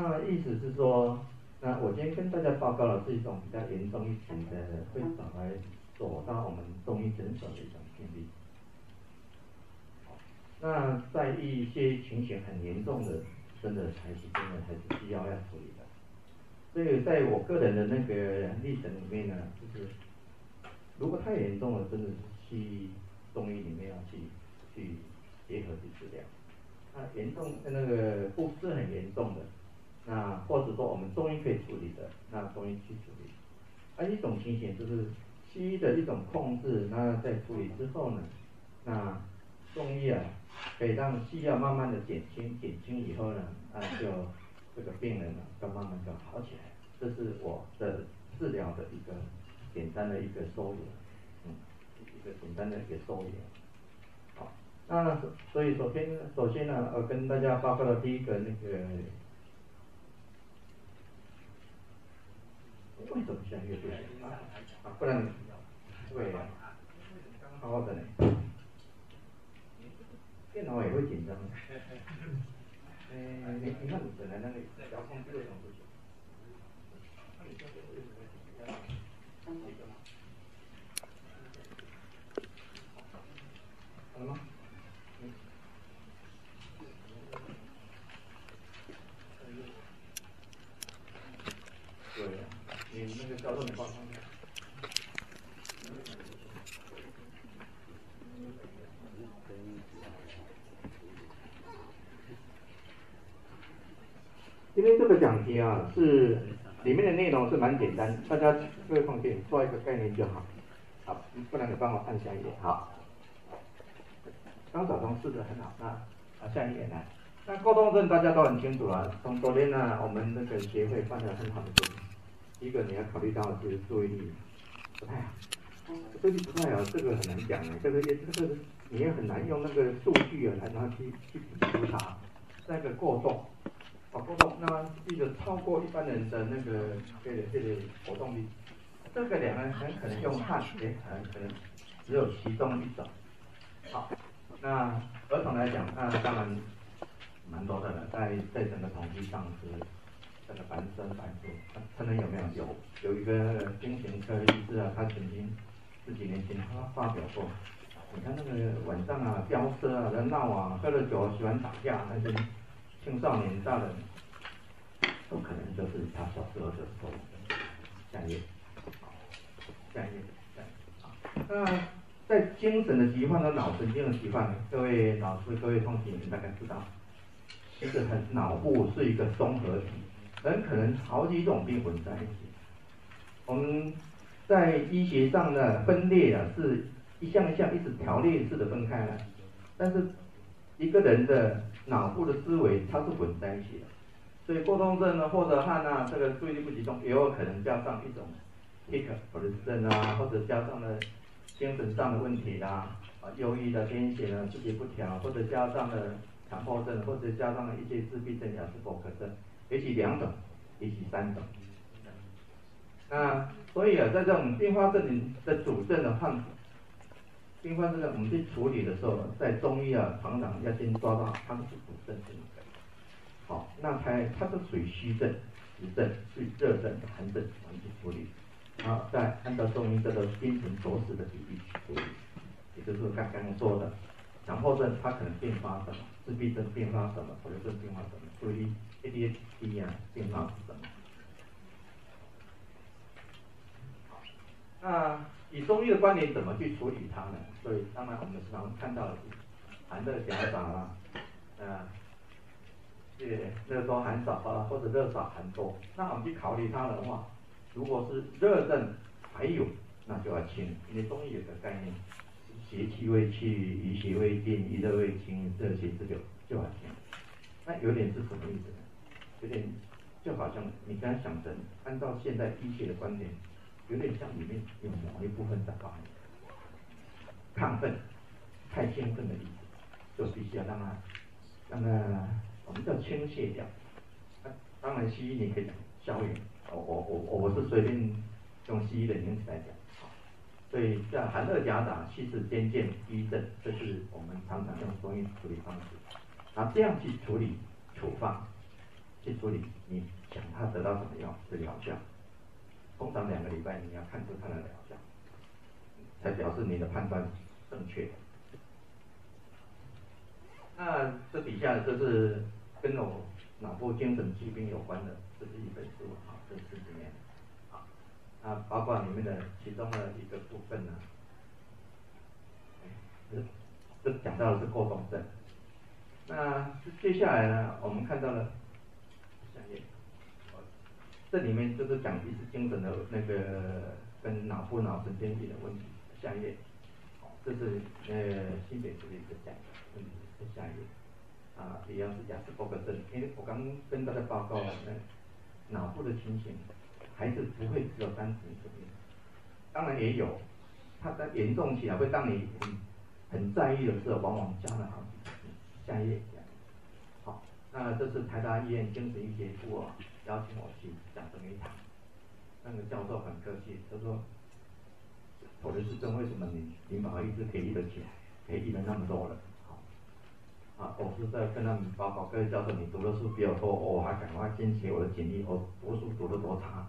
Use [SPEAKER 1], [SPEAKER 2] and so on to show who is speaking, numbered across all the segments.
[SPEAKER 1] 那意思是说，那我今天跟大家报告的是一种比较严重一点的，会找来走到我们中医诊所的一种病例。那在一些情形很严重的，真的还是真的还是需要要处理的。所以在我个人的那个历程里面呢，就是如果太严重了，真的是去中医里面要去去结合去治疗。那严重那个不是很严重的，说我们中医可以处理的，那中医去处理。而一种情形就是西医的一种控制，那在处理之后呢，那中医啊可以让西药慢慢的减轻，减轻以后呢，啊就这个病人呢就慢慢就好起来。这是我的治疗的一个简单的一个收尾，嗯，一个简单的一个收尾。好，那所以首先首先呢，我跟大家报告的第一个那个，为什么现在越对啊？不然，对，好好的呢。电脑也会紧张。嗯，你你看你本来那个遥控器为什么不行？好了吗？嗯。对呀，你那个交通你放松点。今天这个讲题啊，是里面的内容是蛮简单，大家各位放心，做一个概念就好。好，不然你帮我按下一页，好。刚早上试的很好，那啊下一页来。那过动症大家都很清楚了，从昨天呢，我们那个协会办了很好的作品。第一个你要考虑到就是注意力不太好，注意力不太好，这个很难讲的，这个也这个你也很难用那个数据啊来让它去去评估它。那个过动，啊过动，那一个超过一般人的那个这个这个活动力，这个两个人很可能用汗，也很可能只有其中一种。好。那儿童来讲，那当然蛮多的了，在在整个统计上是这个百分之百数。他能有没有？有有一个精神科医师啊，他曾经十几年前他发表过，你看那个晚上啊飙车啊在闹啊，喝了酒喜欢打架那些青少年大人，都可能就是他小时候的时候。下一页，下一页，下一页，那。在精神的疾患和脑神经的疾患，各位老师、各位同学，你们大概知道，其实很脑部是一个综合体，很可能好几种病混在一起。我们在医学上的分裂啊，是一项一项一直条列式的分开来，但是一个人的脑部的思维它是混在一起的，所以过动症呢，或者汉啊，这个注意力不集中，也有可能加上一种 tic 或者是症啊，或者加上了。精神上的问题啦，啊，忧郁的、癫痫的、自己不调，或者加上了强迫症，或者加上了一些自闭症、亚斯伯格症，也许两种，也许三种。那所以啊，在这种并发症的主症的患，并发症的我们去处理的时候，在中医啊，常常要先抓到它是主症是哪个。好，那才它是属于虚症、实症、属于热症、寒症，我们去处理。好，再按照中医这个精神着实的比例去处理，也就是刚刚说的，强迫症它可能并发什么，自闭症并发什么，或者是并发什么，注意 ADHD 啊并发什么？好，那以中医的观点怎么去处理它呢？所以当然我们常常看到寒热夹杂啊，啊，这热多寒少啊，或者热少寒多，那我们去考虑它的话。如果是热症还有，那就要清，因为中医有个概念，邪气未去，余邪未尽，余热未清，热邪自留，就要清。那有点是什么意思呢？有点就好像你刚才想成，按照现代医学的观点，有点像里面有某一部分在发亢奋，太兴奋的意思，就必须要让它，让它我们叫倾泻掉。当然西医你可以讲消炎。我我我我是随便用西医的名词来讲，所以像寒热夹杂、气滞坚健、瘀症，这是我们常常用中医处理方式。那这样去处理处方，去处理，你想他得到什么药的疗效，通常两个礼拜你要看出他的疗效，才表示你的判断正确。那这底下就是跟我脑部精神疾病有关的，这是一本书啊，这十几年，啊，那，包括里面的其中的一个部分呢，这讲到的是过动症。那接下来呢，我们看到了，这里面就是讲的是精神的那个跟脑部脑神经里的问题。下一页，这是呃新北市的一个讲的问题。下一页，啊，比方是亚斯伯格症，因为我刚跟大家报告了，那脑部的情形，孩子不会只有单纯这边，当然也有，它的严重起来会让你很很在意的时候，往往加了好几次。下一页，好，那这是台大医院精神医学部啊，邀请我去讲这么一堂，那个教授很客气，他说，妥瑞氏症为什么你你把它一直可以医得起来，可以医了那么多了？啊，我是在跟他们报告，各位教授，你读的书比较多，我还赶快先写我的简历，我读书读得多差，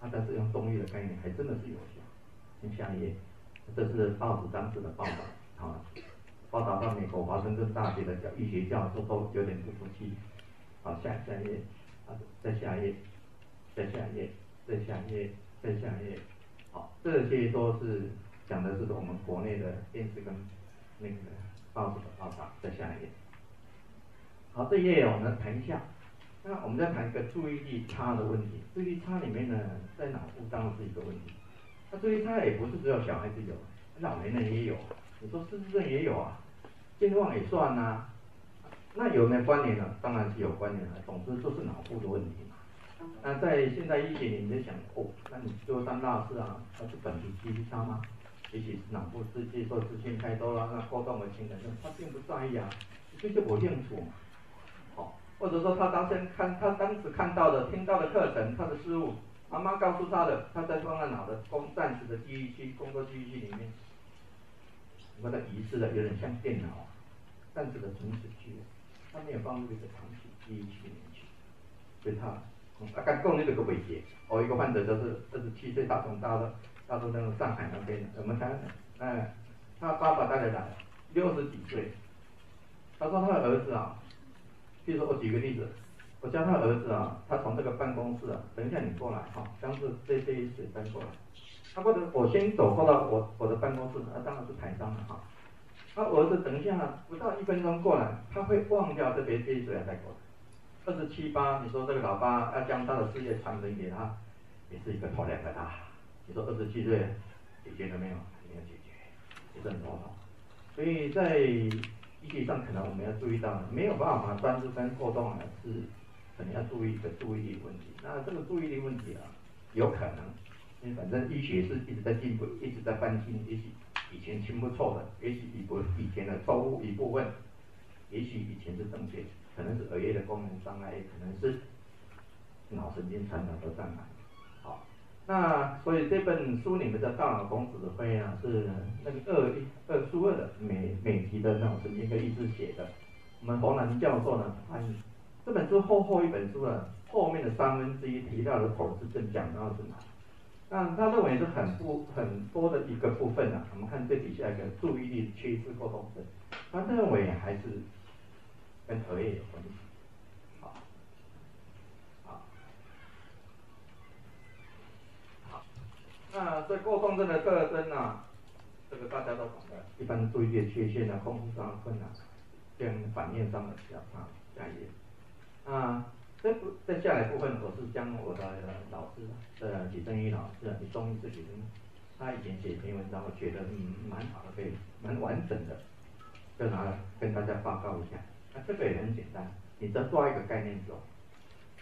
[SPEAKER 1] 啊，但是用中医的概念还真的是有效。请下一页，这是报纸当时的报道，啊，报道到美国华盛顿大学的教医学教授都有点不服气。好，下下一页，啊，再下一页，再下一页，再下一页，再下一页，好，这些都是讲的是我们国内的电视跟那个报纸的报道，再下一页。好，这页我们谈一下。那我们再谈一个注意力差的问题。注意力差里面呢，在脑部当然是一个问题。那注意力差也不是只有小孩子有，老年人也有。你说失智症也有啊，健忘也算啊。那有没有关联呢？当然是有关联的。总之都是脑部的问题嘛。那在现在医学里面想，哦，那你就当大事啊，那是本体记忆差吗？也许是脑部刺激受资讯太多了，那过动的情感他并不在意啊，这就不清楚嘛。或者说他当时看他当时看到的、听到的课程，他的失误，妈妈告诉他的，他在放在脑的工暂时的记忆区、工作记忆区里面，把它遗失了，有点像电脑，暂时的存取区，他没有放入一个长期记忆区里面去，所以他，啊，刚讲那个个威胁，我一个患者就是二十七岁，他从大陆，大陆那个上海那边的，我们谈，哎，他爸爸带来的，六十几岁，他说他的儿子啊。比如说我举个例子，我叫他儿子啊，他从这个办公室啊，等一下你过来哈，将是这这一水搬过来，他或者我先走过到我我的办公室，那当然是台上的哈，他儿子等一下不到一分钟过来，他会忘掉这边这一水带过来。二十七八，你说这个老爸要将他的事业传承给他，也是一个头两个大。你说二十七岁解决了没有？没有解决，也是很头痛。所以在。实际上，可能我们要注意到，没有办法专注跟过动啊，是可能要注意一个注意力问题。那这个注意力问题啊，有可能，因为反正医学是一直在进步，一直在翻新。也许以前挺不错的，也许以不以前的错误一部分，也许以前是正确，可能是耳叶的功能障碍，也可能是脑神经传导的障碍。好那所以这本书里面的大脑公指挥啊，是那个二二书二的美美籍的那种神经科医师写的。我们洪兰教授呢翻译这本书厚厚一本书呢，后面的三分之一提到的妥瑞氏症讲到是哪？那他认为是很不很多的一个部分啊。我们看最底下一个注意力缺失过动症，他认为还是跟额叶有关系。那这过动症的特征呢？这个大家都懂的，一般注意力缺陷啊，控制上的困难，跟反应上的比较差。下一页。啊，这部再下来部分，我是将我的老师呃，李正宇老师，你中医这几年，他以前写一篇文章，我觉得嗯蛮好的，可以蛮完整的，就拿来跟大家报告一下。那这个也很简单，你只要抓一个概念走。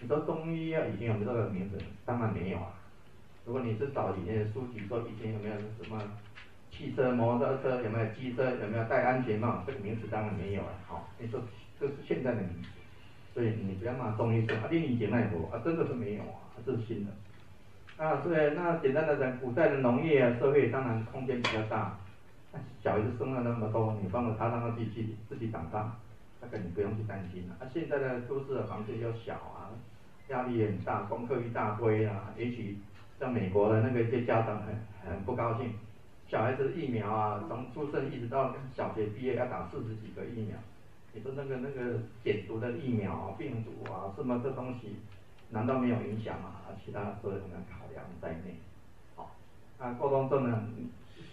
[SPEAKER 1] 你说中医啊，以前有没有这个名字？当然没有啊。如果你是找以前的书籍，说以前有没有什么汽车、摩托车，有没有机车，有没有戴安全帽，这个名词当然没有了。好，你说这是现在的名词，所以你不要骂中医说啊，你以前那多啊，真的是没有啊，这是新的。啊，所以那简单的讲，古代的农业啊，社会当然空间比较大，那小孩子生了那么多，你放了他让他自己自己长大，那个你不用去担心了。啊，现在的都市的房子又小啊。压力也很大，功课一大堆啊，也许像美国的那个一些家长很很不高兴，小孩子疫苗啊，从出生一直到小学毕业要打四十几个疫苗，你说那个那个减毒的疫苗啊，病毒啊，什么这东西，难道没有影响吗？啊，其他所有的考量在内，好，那过动症呢，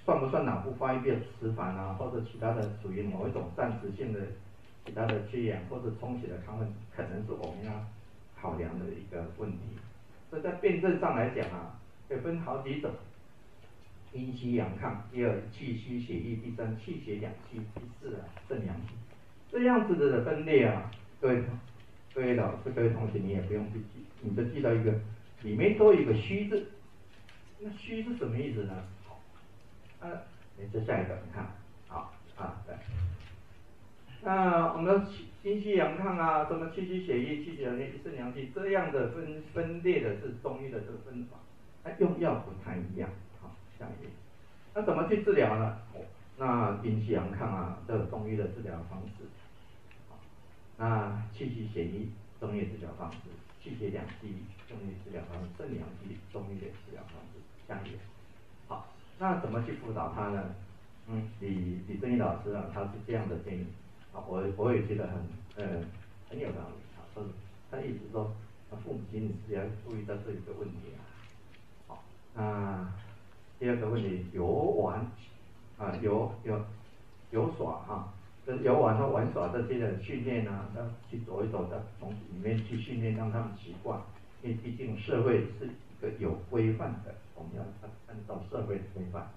[SPEAKER 1] 算不算脑部发育比较迟缓啊，或者其他的属于某一种暂时性的其他的缺氧或者充血的亢奋，可能是我们要考量的一个问题。所以在辨证上来讲啊，会分好几种：阴虚阳亢，第二气虚血瘀，第三气血两虚，第四啊肾阳虚。这样子的分裂啊，各位各位老师、各位同学，你也不用去记，你就记到一个里面都有一个虚字。那虚是什么意思呢？好，啊，你接下一个，你看，好啊，对。那我们阴虚阳亢啊，什么气虚血瘀、气血两虚、肾阳虚，这样的分分裂的是中医的这个分法，它用药不太一样。好，下一页。那怎么去治疗呢？那阴虚阳亢啊，这中医的治疗方式。那气虚血瘀，中医治疗方式；气血两虚，中医治疗方式；肾阳虚，中医的治疗方式。下一页。好，那怎么去辅导他呢？嗯，李李正义老师啊，他是这样的建议。啊，我我也觉得很，呃，很有道理啊。他他一直说，他父母亲是要注意到这一个问题啊。好，那第二个问题，游玩啊，游游游耍哈，游玩和玩耍这些的训练啊，要去走一走的，从里面去训练，让他们习惯。因为毕竟社会是一个有规范的，我们要按按照社会的规范。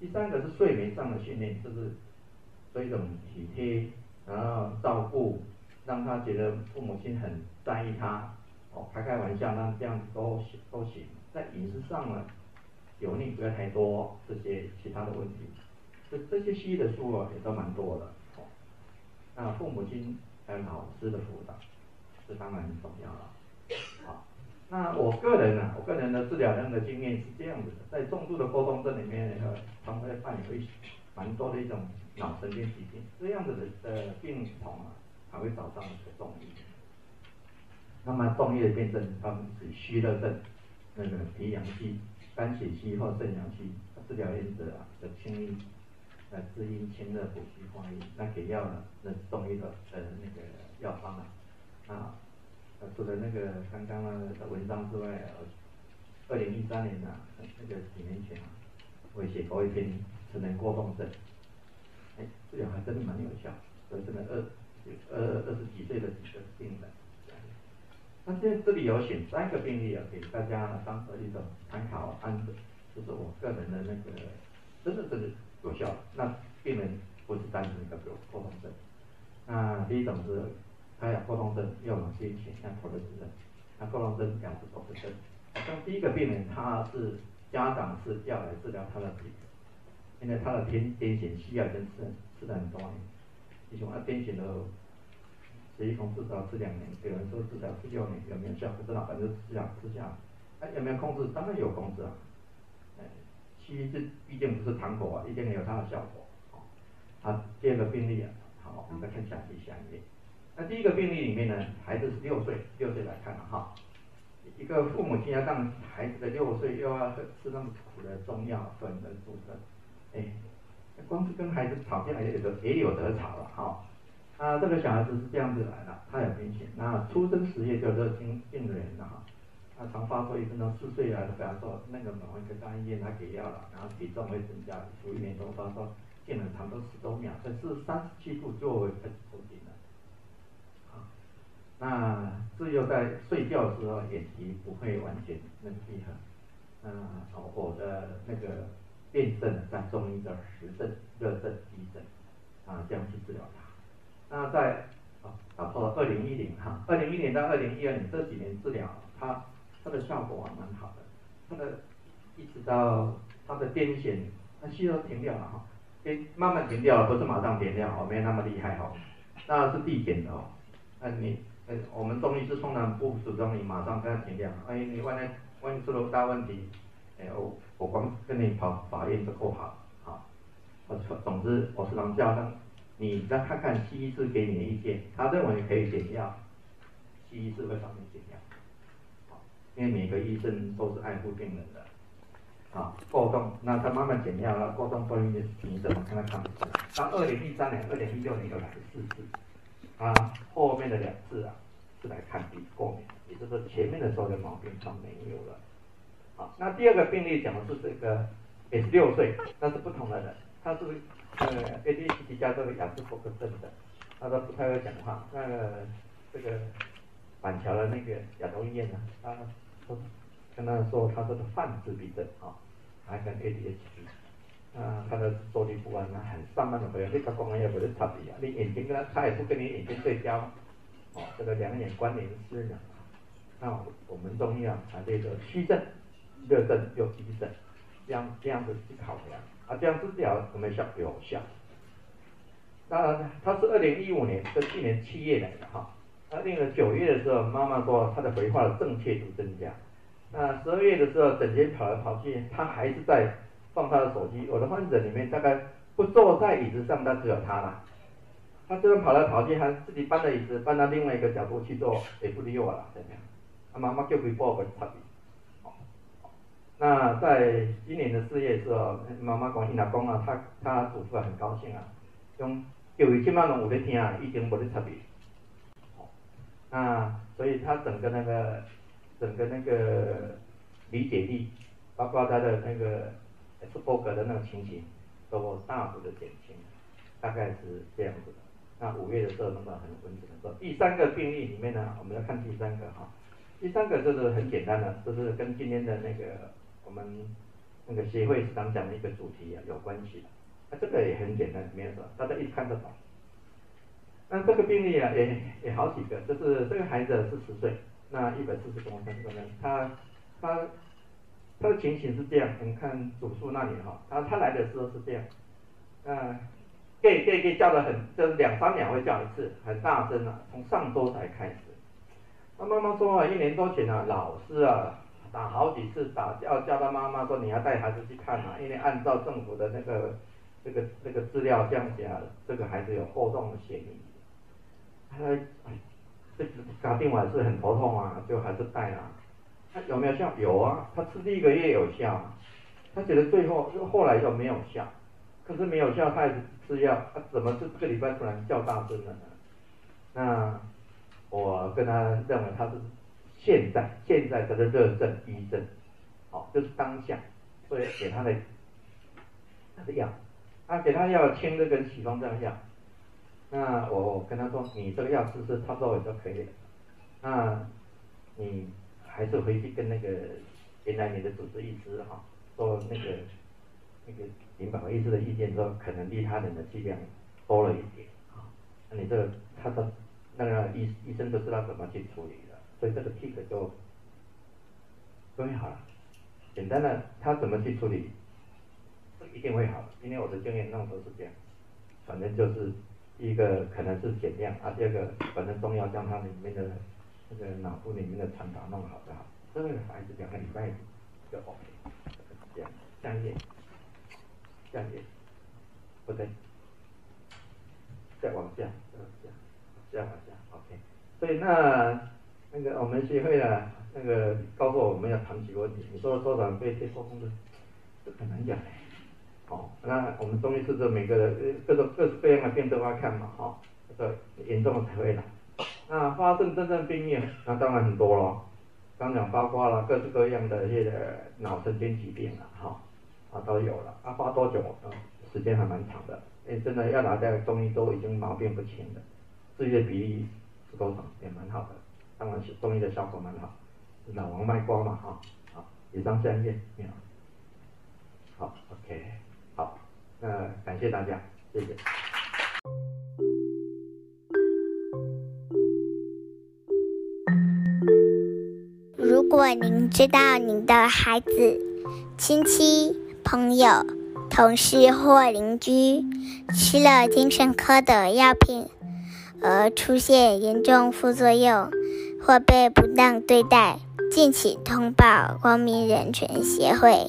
[SPEAKER 1] 第三个是睡眠上的训练，就是这一种体贴。然后照顾，让他觉得父母亲很在意他，哦，开开玩笑，那这样都行都行。在饮食上呢，油腻不要太多，这些其他的问题，这这些西医的书啊也都蛮多的，那父母亲还有老师的辅导，这当然很重要了。好，那我个人呢，我个人的治疗上的经验是这样子的，在重度的过动症里面，呃，常会伴有一蛮多的一种。脑神经疾病这样子的呃病童啊，还会找上一个中医。那么中医的辨证，他们是虚热症，那个脾阳虚、肝血虚或肾阳虚，治疗原则啊，的清热，呃滋阴清热补虚化瘀。那给药呢，那中医的呃那个药方啊，啊，除了那个刚刚的文章之外，呃二零一三年呢、啊，那个几年前啊，我写过一篇《成人过动症》。哎，治疗还真的蛮有效，所以真的二二二十几岁的几个病人，那现在这里有选三个病例啊，给大家当做一种参考案子，就是我个人的那个，真的真的有效。那病人不是单纯的有过动症，那第一种是他有过动症，又有些潜像妥瑞氏症，那过动症两个都是症。像第一个病人，他是家长是要来治疗他的病。现在他的癫癫痫需要跟吃吃了很多年，你说他癫痫的吃一控至少吃两年，有人说至少吃六年，有没有效不知道，反正吃下吃下，哎有没有控制？当然有控制啊，其实这毕竟不是糖果啊，一定有它的效果。好，好，第二个病例啊，好，我们再看下一下一页。那第一个病例里面呢，孩子是六岁，六岁来看了哈，一个父母亲要让孩子的六岁又要吃那么苦的中药，粉的注射。哎，光是跟孩子吵架也有也有得吵了哈。啊，这个小孩子是这样子来的，他很明显，那出生时也就热经病人了哈。他常发作一分钟四岁来的，比方说那个某一个大医院他给药了，然后体重会增加，属于严重发作，病人长到十多秒，但是三十七度就会开始抽筋了。啊，那只有在睡觉的时候眼皮不会完全那个闭合。嗯，我的那个。辨证在中医的实证、热症、急诊啊，这样去治疗它。那在啊，打错了，二零一零哈，二零一零到二零一二年这几年治疗，它它的效果还蛮好的。它的一直到它的癫痫，它吸都停掉了哈，诶，慢慢停掉了，不是马上停掉哦，没那么厉害哦，那是递减的哦。那你呃，我们中医是通常不主张你马上跟它停掉，万一你万一万一出了大问题，哎我。我光跟你跑法院就够好，好，我总之我是能叫他，你再看看西医是给你的意见，他认为可以减药，西医是会帮你减药，因为每个医生都是爱护病人的。啊，过动，那他慢慢减药了，过动不孕你怎么看他看不出来？到二零一三年、二零一六年又来了四次，啊，后面的两次啊是来看鼻过敏，也就是说前面的时候的毛病都没有了。好，那第二个病例讲的是这个也是六岁，但是不同的人，他是呃 ADHD 加这个亚斯伯格症的，他都不太会讲话。那个这个板桥的那个亚东医院呢，他说。跟他说，他这个犯自闭症啊，还跟 ADHD，啊，他的坐立不安，很散漫的朋友，你他光也不是差别啊，你眼睛跟他，他也不跟你眼睛对焦，哦，这个两眼关联失调，那我们中医啊，啊这个虚症、热症又急症，这样这样子去考量，啊，这样治疗有没有效？有效。那他是二零一五年，是去年七月来的哈，那那个九月的时候，妈妈说他的回话的正确度增加。那十二月的时候，整天跑来跑去，他还是在放他的手机。我的患者里面，大概不坐在椅子上，他只有他了。他这边跑来跑去，还自己搬了椅子搬到另外一个角度去坐，也不理我了，怎么样？他妈妈就会抱回他。那在今年的四月的时候，妈妈讲伊老公啊，他他祖父很高兴啊，用有一千万人有在听啊，已经无在差别。那所以他整个那个。整个那个理解力，包括他的那个斯伯格的那个情形，都大幅的减轻，大概是这样子的。那五月的时候，那么很稳定的时候，第三个病例里面呢，我们要看第三个哈，第三个就是很简单的，就是跟今天的那个我们那个协会时常讲的一个主题啊有关系的。那这个也很简单，没有什么，大家一看得懂。那这个病例啊，也也好几个，就是这个孩子是十岁。那一百四十公分，这个呢，他他他的情形是这样，你看主诉那里哈，他他来的时候是这样，嗯，给给给叫的很，就是两三秒会叫一次，很大声啊，从上周才开始。他妈妈说啊，一年多前啊，老师啊打好几次打叫叫他妈妈说你要带孩子去看啊，因为按照政府的那个这个这个资料这样写啊，这个孩子有过重的嫌疑。他哎。这打电话是很头痛啊，就还是带啊。他有没有效？有啊，他吃第一个月有效，他觉得最后又后来就没有效，可是没有效，他还是吃药，他怎么这这个礼拜突然叫大声了呢？那我跟他认为他是现在现在他的热症、瘀症，好，就是当下，所以给他的他的药，他给他药清热跟痞风这样药。那我跟他说，你这个药试试，差不多也就可以了。那你还是回去跟那个原来你的主治医师哈，说那个那个林宝医师的意见，说可能利他人的剂量多了一点啊。那你这个他的那个医医生都知道怎么去处理的，所以这个 tick 就终于好了。简单的，他怎么去处理，一定会好。今天我的经验弄都是这样，反正就是。第一个可能是减量啊，第二个反正中药将它里面的那个脑部里面的传导弄好就好。这个孩子两个礼拜就 OK，这样下一页，下一页，不对，再往下，再往下，再往下，OK。所以那那个我们协会啊，那个告诉我们要谈几个问题，你说多少被贴错工资，很难讲。好，那我们中医是这每个人各种各式各样的病都要看嘛，哈，这个严重的才会来。那发生真正病变，那当然很多咯。刚讲包括了各式各样的这个脑神经疾病了，哈，啊都有了。啊，发多久？啊，时间还蛮长的。哎，真的要拿在中医都已经毛病不清的，治愈的比例是多少？也蛮好的。当然是中医的效果蛮好，老王卖瓜嘛，哈。好，以上三页，你好。好，OK。呃，感谢大家，谢谢。
[SPEAKER 2] 如果您知道您的孩子、亲戚、朋友、同事或邻居吃了精神科的药品而出现严重副作用或被不当对待，敬请通报光明人权协会。